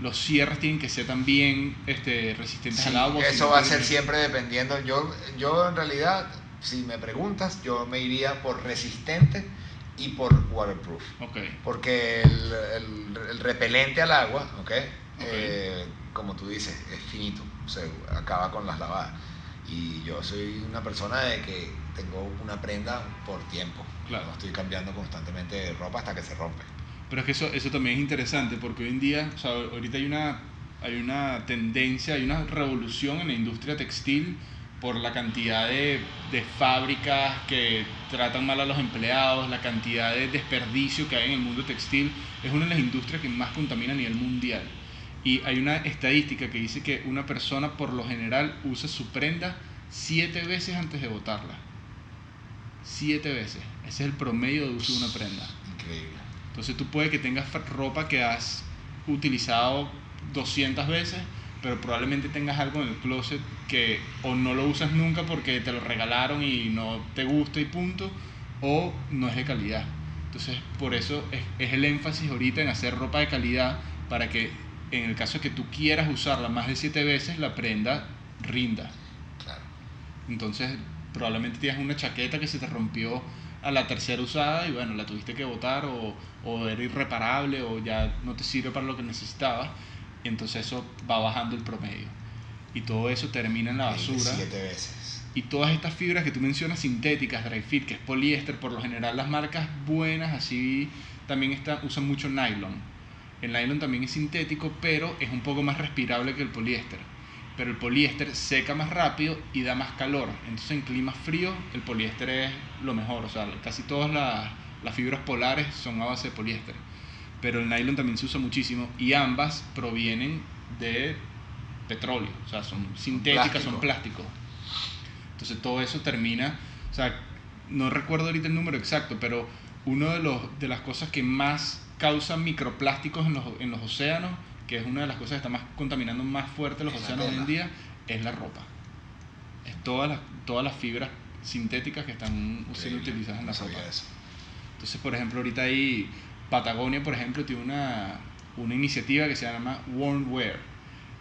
Los cierres tienen que ser también este, resistentes al agua. Eso va a ser siempre dependiendo. Yo, yo en realidad si me preguntas, yo me iría por resistente y por waterproof. Okay. Porque el, el, repelente al agua, okay, eh, como tú dices, es finito, se acaba con las lavadas. Y yo soy una persona de que tengo una prenda por tiempo. Claro. No estoy cambiando constantemente de ropa hasta que se rompe. Pero es que eso, eso también es interesante porque hoy en día, o sea, ahorita hay una, hay una tendencia, hay una revolución en la industria textil por la cantidad de, de, fábricas que tratan mal a los empleados, la cantidad de desperdicio que hay en el mundo textil, es una de las industrias que más contamina a nivel mundial. Y hay una estadística que dice que una persona por lo general usa su prenda siete veces antes de botarla. Siete veces. Ese es el promedio de uso de una prenda. Increíble. Entonces tú puedes que tengas ropa que has utilizado 200 veces, pero probablemente tengas algo en el closet que o no lo usas nunca porque te lo regalaron y no te gusta y punto, o no es de calidad. Entonces, por eso es, el énfasis ahorita en hacer ropa de calidad para que en el caso de que tú quieras usarla más de siete veces, la prenda rinda. Claro. Entonces, probablemente tienes una chaqueta que se te rompió a la tercera usada y bueno, la tuviste que botar o, o era irreparable o ya no te sirve para lo que necesitabas y entonces eso va bajando el promedio. Y todo eso termina en la basura. Veces. Y todas estas fibras que tú mencionas sintéticas, dry fit, que es poliéster, por lo general las marcas buenas así también está, usan mucho nylon. El nylon también es sintético, pero es un poco más respirable que el poliéster. Pero el poliéster seca más rápido y da más calor. Entonces en climas fríos el poliéster es lo mejor. O sea, casi todas las, las fibras polares son a base de poliéster pero el nylon también se usa muchísimo y ambas provienen de petróleo, o sea, son sintéticas, son plásticos. Entonces todo eso termina, o sea, no recuerdo ahorita el número exacto, pero una de, los, de las cosas que más causan microplásticos en los, en los océanos, que es una de las cosas que está más contaminando más fuerte los océanos hoy en día, es la ropa. Es todas las, todas las fibras sintéticas que están siendo utilizadas en la ropa. Entonces, por ejemplo, ahorita hay Patagonia, por ejemplo, tiene una, una iniciativa que se llama Warm Wear,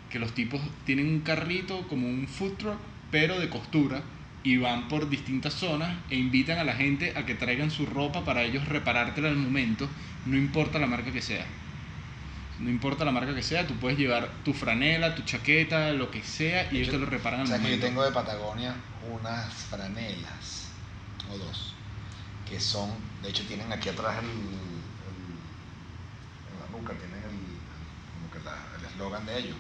que los tipos tienen un carrito como un food truck, pero de costura, y van por distintas zonas e invitan a la gente a que traigan su ropa para ellos reparártela al momento, no importa la marca que sea. No importa la marca que sea, tú puedes llevar tu franela, tu chaqueta, lo que sea, y ellos te lo reparan al momento. Que yo tengo de Patagonia unas franelas, o dos, que son, de hecho tienen aquí atrás el, nunca tienen el, eslogan de ellos,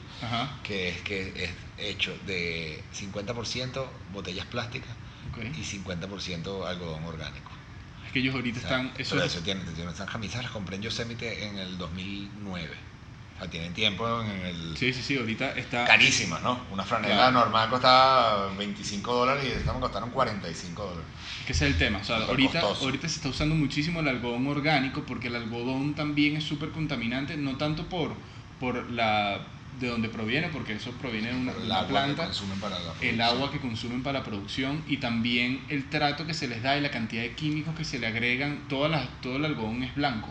que es que es hecho de 50% botellas plásticas y 50% algodón orgánico. Es que ellos ahorita están... Eso, pero eso tienen, tienen, esas camisas las compré en Yosemite en el 2009 tienen tiempo en el... Sí, sí, sí, ahorita está... Carísima, ¿no? Una franela normal costaba 25 dólares y esta me costaron 45 dólares. Que ese es el tema, o sea, ahorita, ahorita se está usando muchísimo el algodón orgánico porque el algodón también es súper contaminante, no tanto por, por la de donde proviene, porque eso proviene de una, el planta, el agua que consumen para la producción y también el trato que se les da y la cantidad de químicos que se le agregan, todas las, todo el algodón es blanco.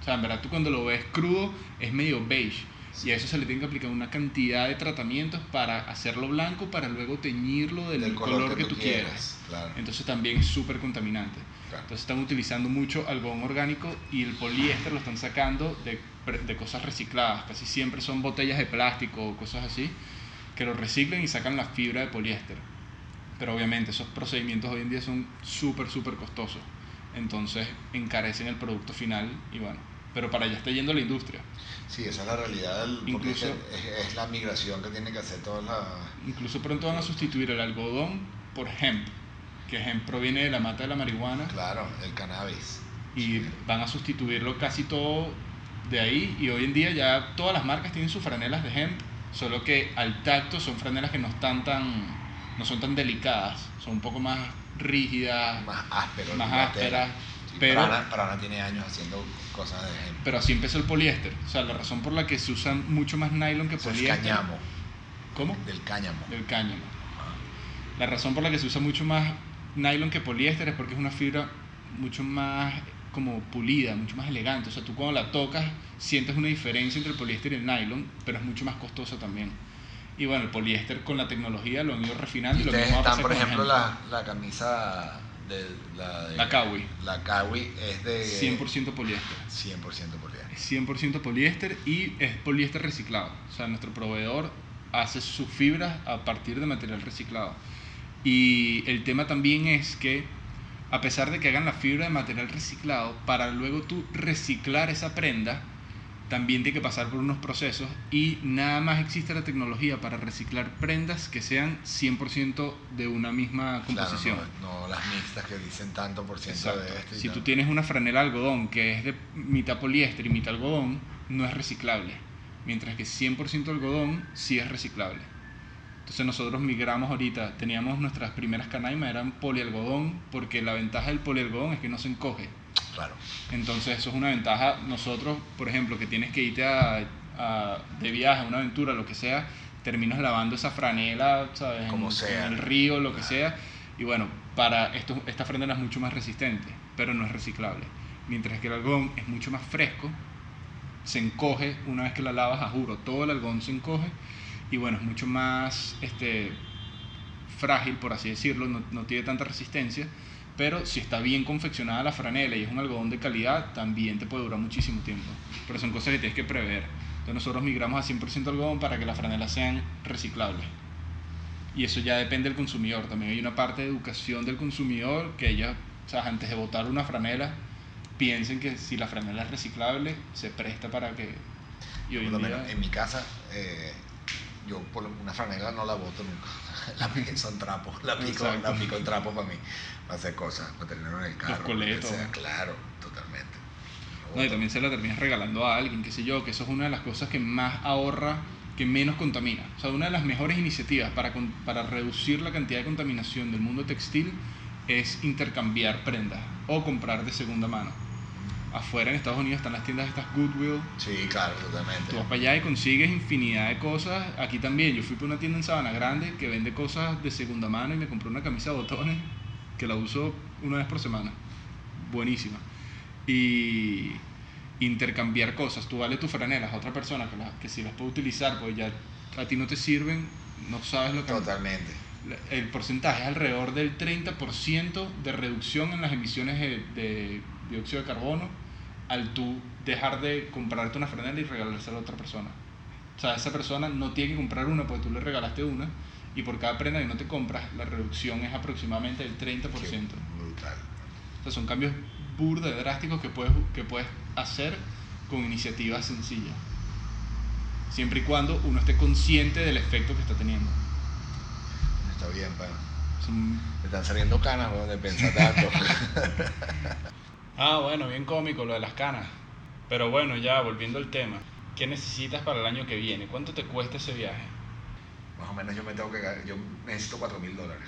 O sea, en verdad tú cuando lo ves crudo es medio beige. Y a eso se le tiene que aplicar una cantidad de tratamientos para hacerlo blanco, para luego teñirlo del, color, que, tú quieras. Entonces también es súper contaminante. Entonces están utilizando mucho algodón orgánico y el poliéster lo están sacando de, de, cosas recicladas. Casi siempre son botellas de plástico o cosas así que lo reciclen y sacan la fibra de poliéster. Pero obviamente esos procedimientos hoy en día son súper, súper costosos. Entonces encarecen el producto final y bueno, pero para allá está yendo la industria. Sí, esa es la realidad, del, incluso, es, la migración que tiene que hacer todas las... Incluso pronto van a sustituir el algodón por hemp, que hemp proviene de la mata de la marihuana. Claro, el cannabis. Y van a sustituirlo casi todo de ahí y hoy en día ya todas las marcas tienen sus franelas de hemp, solo que al tacto son franelas que no están tan no son tan delicadas, son un poco más rígidas, más ásperas, más ásperas. pero Prana, tiene años haciendo cosas de hemp. Pero así empezó el poliéster. O sea, la razón por la que se usan mucho más nylon que poliéster. Cáñamo. ¿Cómo? Del cáñamo. Del cáñamo. La razón por la que se usa mucho más nylon que poliéster es porque es una fibra mucho más como pulida, mucho más elegante. O sea, tú cuando la tocas sientes una diferencia entre el poliéster y el nylon, pero es mucho más costosa también. Y bueno, el poliéster con la tecnología lo han ido refinando. Y, lo mismo están, por ejemplo, la, la camisa de la, de, la Kawi. La Kawi es de... 100% poliéster. 100% poliéster. 100% poliéster y es poliéster reciclado. O sea, nuestro proveedor hace sus fibras a partir de material reciclado. Y el tema también es que a pesar de que hagan la fibra de material reciclado, para luego tú reciclar esa prenda, también tiene que pasar por unos procesos y nada más existe la tecnología para reciclar prendas que sean 100% de una misma composición. no, las mixtas que dicen tanto por ciento de esto. si tú tienes una franela algodón que es de mitad poliéster y mitad algodón, no es reciclable. Mientras que 100% algodón sí es reciclable. Entonces nosotros migramos ahorita, teníamos nuestras primeras canaimas, eran polialgodón, porque la ventaja del polialgodón es que no se encoge entonces eso es una ventaja. Nosotros, por ejemplo, que tienes que irte a, de viaje, a una aventura, lo que sea, terminas lavando esa franela, ¿sabes? Como sea. En el río, lo que sea. Y bueno, para esto, esta franela es mucho más resistente, pero no es reciclable. Mientras que el algodón es mucho más fresco, se encoge una vez que la lavas, a juro, todo el algodón se encoge y bueno, es mucho más este, frágil, por así decirlo, no, no tiene tanta resistencia pero si está bien confeccionada la franela y es un algodón de calidad, también te puede durar muchísimo tiempo. Pero son cosas que tienes que prever. Entonces nosotros migramos a 100% algodón para que las franelas sean reciclables. Y eso ya depende del consumidor. También hay una parte de educación del consumidor que ellos, o sea, antes de botar una franela, piensen que si la franela es reciclable, se presta para que... Y hoy por lo menos en mi casa, eh, yo por una franela no la boto nunca. la pico son trapos, la pico, la pico en trapo para mí hacer cosas, para tenerlo en el carro. Los coletos. claro, totalmente. No, y también se la terminas regalando a alguien, qué sé yo, que eso es una de las cosas que más ahorra, que menos contamina. O sea, una de las mejores iniciativas para, para reducir la cantidad de contaminación del mundo textil es intercambiar prendas o comprar de segunda mano. Afuera en Estados Unidos están las tiendas estas Goodwill. Sí, claro, totalmente. Tú vas para allá y consigues infinidad de cosas. Aquí también, yo fui por una tienda en Sabana Grande que vende cosas de segunda mano y me compré una camisa de botones que la uso una vez por semana. Buenísima. Y intercambiar cosas. Tú vale tus franelas a otra persona que, que si las puede utilizar, pues ya a ti no te sirven, no sabes lo que... Totalmente. El porcentaje es alrededor del 30% de reducción en las emisiones de, dióxido de carbono al tú dejar de comprarte una franela y regalársela a otra persona. O sea, esa persona no tiene que comprar una porque tú le regalaste una y por cada prenda que no te compras, la reducción es aproximadamente del 30%. brutal. O son cambios burda drásticos que puedes, que puedes hacer con iniciativas sencillas. siempre y cuando uno esté consciente del efecto que está teniendo. Está bien, pana. Me están saliendo canas, de pensar tanto. Ah, bueno, bien cómico lo de las canas. Pero bueno, ya volviendo al tema, ¿qué necesitas para el año que viene? ¿Cuánto te cuesta ese viaje? Más o menos yo me tengo que yo necesito 4 mil dólares.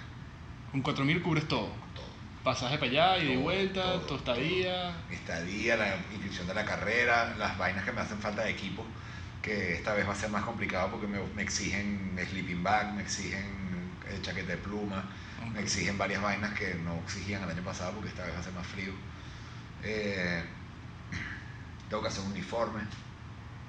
Con 4.000 cubres todo. Todo. Pasaje para allá y de Todo, vuelta, todo, tu estadía. Mi estadía, la inscripción de la carrera, las vainas que me hacen falta de equipo, que esta vez va a ser más complicado porque me, me exigen sleeping bag, me exigen eh, chaqueta de pluma, me exigen varias vainas que no exigían el año pasado porque esta vez va a ser más frío. Eh, tengo que hacer un uniforme.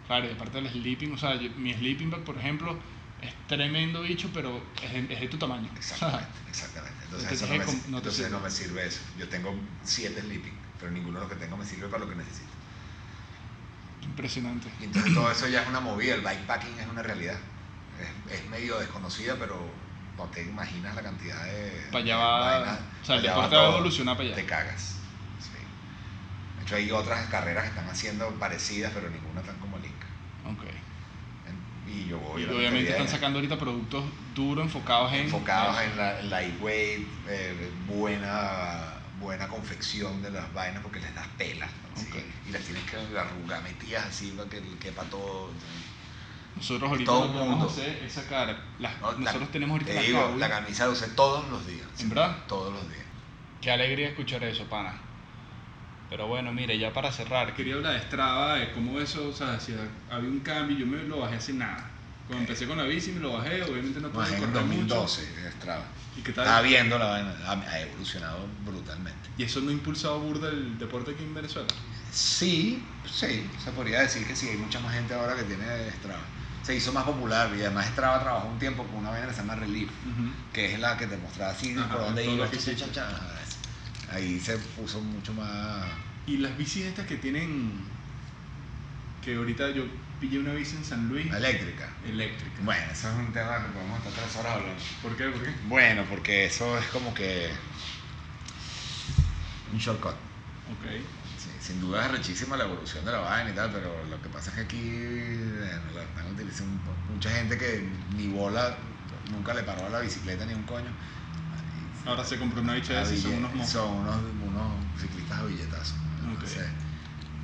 Claro, y aparte del sleeping, o sea, yo- mi sleeping bag, por ejemplo, es tremendo bicho, pero es de, es de tu tamaño. Exactamente, exactamente. Entonces, te eso no, me, no te entonces sirve. no me sirve eso. Yo tengo siete sleeping, pero ninguno de los que tengo me sirve para lo que necesito. Impresionante. Y entonces todo eso ya es una movida, el bikepacking es una realidad. Es, es medio desconocida, pero no te imaginas la cantidad de... Para allá va. o sea, el deporte va a evolucionar para Te allá. cagas. Sí. De hecho, hay otras carreras que están haciendo parecidas, pero ninguna tan como Link. Ok. En- Y yo voy Y obviamente están es- sacando ahorita productos duros enfocados en. enfocados en la lightweight, eh, buena, buena confección de las vainas porque les das pelas. ¿no? Sí. Y las tienes que arrugar metidas así para que quepa todo. Nosotros ahorita todo que vamos mundo. a hacer es sacar. Las, No, la- nosotros tenemos ahorita te las digo, la camisa la usé todos los días. ¿En verdad? Todos los días. Qué alegría escuchar eso, pana. Pero bueno, mire, ya para cerrar, quería hablar de Strava, de cómo eso, o sea, si había un cambio, yo me lo bajé hace nada. Cuando empecé con la bici me lo bajé, obviamente no pude Más en correr 2012, en Strava. mucho. ¿Y qué tal? Estaba viendo la vaina, ha, evolucionado brutalmente. ¿Y eso no ha impulsado burda el deporte aquí en Venezuela? Sí, sí, se podría decir que sí, hay mucha más gente ahora que tiene Strava. Se hizo más popular y además Strava trabajó un tiempo con una vaina que se llama Relief, que es la que te mostraba así Ajá, por dónde iba. cha, cha, cha. Ahí se puso mucho más. Y las bicis estas que tienen, que ahorita yo pillé una bici en San Luis, eléctrica. eléctrica. Bueno, eso es un tema que podemos estar tres horas hablando. ¿Por qué? ¿Por qué? Bueno, porque eso es como que un shortcut. Ok. Sí, sin duda es rechísima la evolución de la vaina y tal, pero lo que pasa es que aquí la están utilizando mucha gente que ni bola, nunca le paró a la bicicleta ni un coño. Ahora se compró una bicha de esas y son unos mozos. son unos, unos ciclistas a billetazos. Entonces,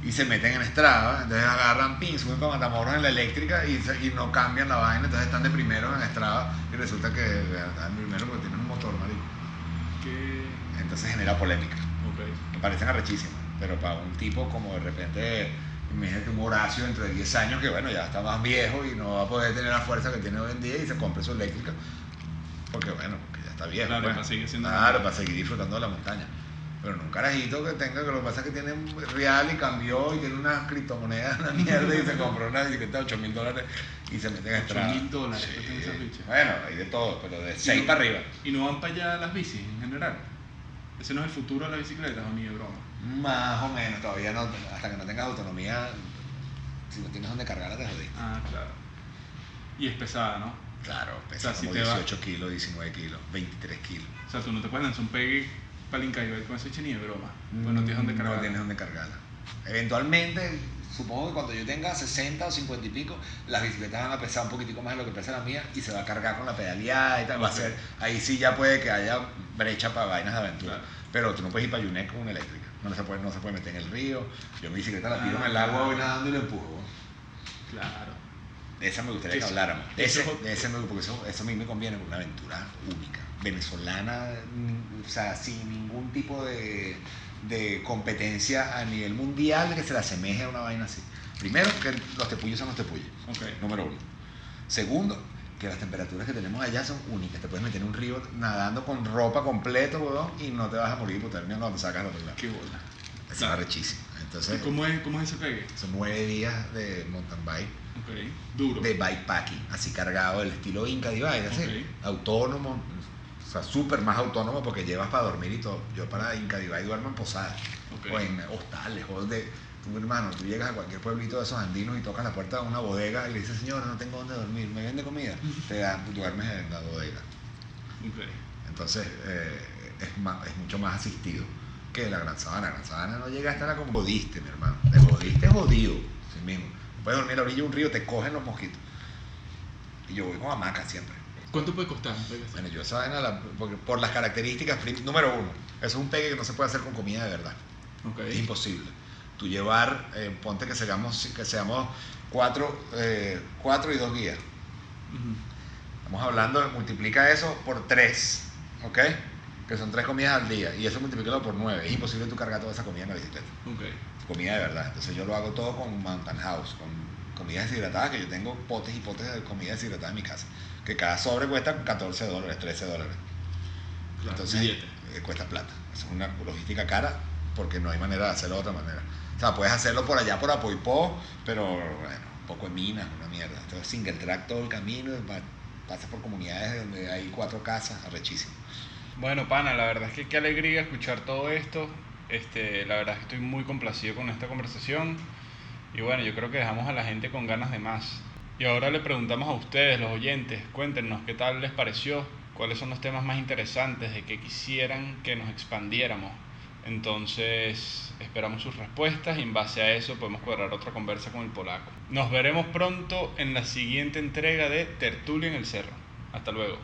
y se meten en Strava, entonces agarran pin, suben para Matamoros en la eléctrica y, no cambian la vaina, entonces están de primero en Strava y resulta que están de primero porque tienen un motor, marico. ¿Qué? Entonces genera polémica. Ok. Me parecen arrechísimas, pero para un tipo como de repente, imagínate un Horacio dentro de 10 años que bueno, ya está más viejo y no va a poder tener la fuerza que tiene hoy en día y se compre su eléctrica, porque bueno, está viejo. Claro, pues. para seguir siendo Claro, para seguir disfrutando de la montaña. Pero no un carajito que tenga, que lo que pasa es que tiene un real y cambió y tiene unas criptomonedas, una mierda y se compró una bicicleta de 8 mil dólares y se mete en 8 Strava. mil dólares Sí. Bueno, hay de todo, pero de 6 no- para arriba. ¿Y no van para allá las bicis en general? ¿Ese no es el futuro de las bicicletas o ni de broma? Más o menos, todavía no, hasta que no tengas autonomía, si no tienes donde cargarla te jodiste. Ah, claro. Y es pesada, ¿no? Claro, O pesa si como va- 18 kilos, 19 kilos, 23 kilos. O sea, tú no te puedes lanzar un pegue para el Incaibel con ese ni de broma. Pues no tienes donde cargar. No tienes donde cargarla. Eventualmente, supongo que cuando yo tenga 60 o 50 y pico, las bicicletas van a pesar un poquitico más de lo que pesa la mía y se va a cargar con la pedaleada y tal. Va a ser, ahí sí ya puede que haya brecha para vainas de aventura. Claro. Pero tú no puedes ir para Yunek con una eléctrica. No se puede, no se puede meter en el río. Yo mi bicicleta la tiro Ah, en el agua, voy nadando y la empujo. Claro. De esa me gustaría Que habláramos. De eso ese, es- de ese me- porque eso, eso a mí me conviene, porque una aventura única, venezolana, ni- o sea, sin ningún tipo de, de competencia a nivel mundial que se le asemeje a una vaina así. Primero, que los tepuyos son los tepuyos, Ok. número uno. Segundo, que las temperaturas que tenemos allá son únicas. Te puedes meter en un río nadando con ropa completo, weón, y no te vas a morir hipotermia cuando te sacas otro lado. Qué bola. Eso Claro. es rechísimo. ¿Y Entonces, cómo es, cómo es ese pegue? son nueve días de mountain bike Duro. de bikepacking, así cargado, del estilo Inca Divide, así, autónomo, o sea, súper más autónomo porque llevas para dormir y todo. Yo para Inca Divide duermo en posadas, o en hostales, o de, tú hermano, tú llegas a cualquier pueblito de esos andinos y tocas la puerta de una bodega y le dices, señora, no tengo dónde dormir, ¿me vende comida? Te dan, duermes en la bodega. Entonces, eh, es, más, es mucho más asistido que la Gran Sabana. La Gran Sabana no llega hasta la como jodiste, mi hermano. Te jodiste jodido, sí mismo. Puedes dormir a la orilla de un río, te cogen los mosquitos. Y yo voy con hamaca siempre. ¿Cuánto puede costar Bueno, yo esa vaina, porque por las características, número uno, es un pegue que no se puede hacer con comida de verdad. Es imposible. Tú llevar, eh, ponte que seamos, que seamos cuatro, eh, cuatro y dos guías. Estamos hablando, multiplica eso por tres, ¿ok? Que son tres comidas al día. Y eso multiplícalo por nueve. Es imposible tú cargar toda esa comida en la bicicleta. Comida de verdad. Entonces yo lo hago todo con Mountain House, con comida deshidratada, que yo tengo potes y potes de comida deshidratada en mi casa. Que cada sobre cuesta 14 dólares, 13 dólares. Entonces eh, cuesta plata. Es una logística cara porque no hay manera de hacerlo de otra manera. O sea, puedes hacerlo por allá, por Apoipo, pero bueno, un poco de minas, una mierda. Entonces, single track todo el camino, pasa por comunidades donde hay cuatro casas, arrechísimo. Bueno, pana, la verdad es que qué alegría escuchar todo esto. Este, la verdad es que estoy muy complacido con esta conversación. Y bueno, yo creo que dejamos a la gente con ganas de más. Y ahora le preguntamos a ustedes, los oyentes, cuéntenos qué tal les pareció, cuáles son los temas más interesantes, de qué quisieran que nos expandiéramos. Entonces esperamos sus respuestas y en base a eso podemos cuadrar otra conversa con el polaco. Nos veremos pronto en la siguiente entrega de Tertulia en el Cerro. Hasta luego.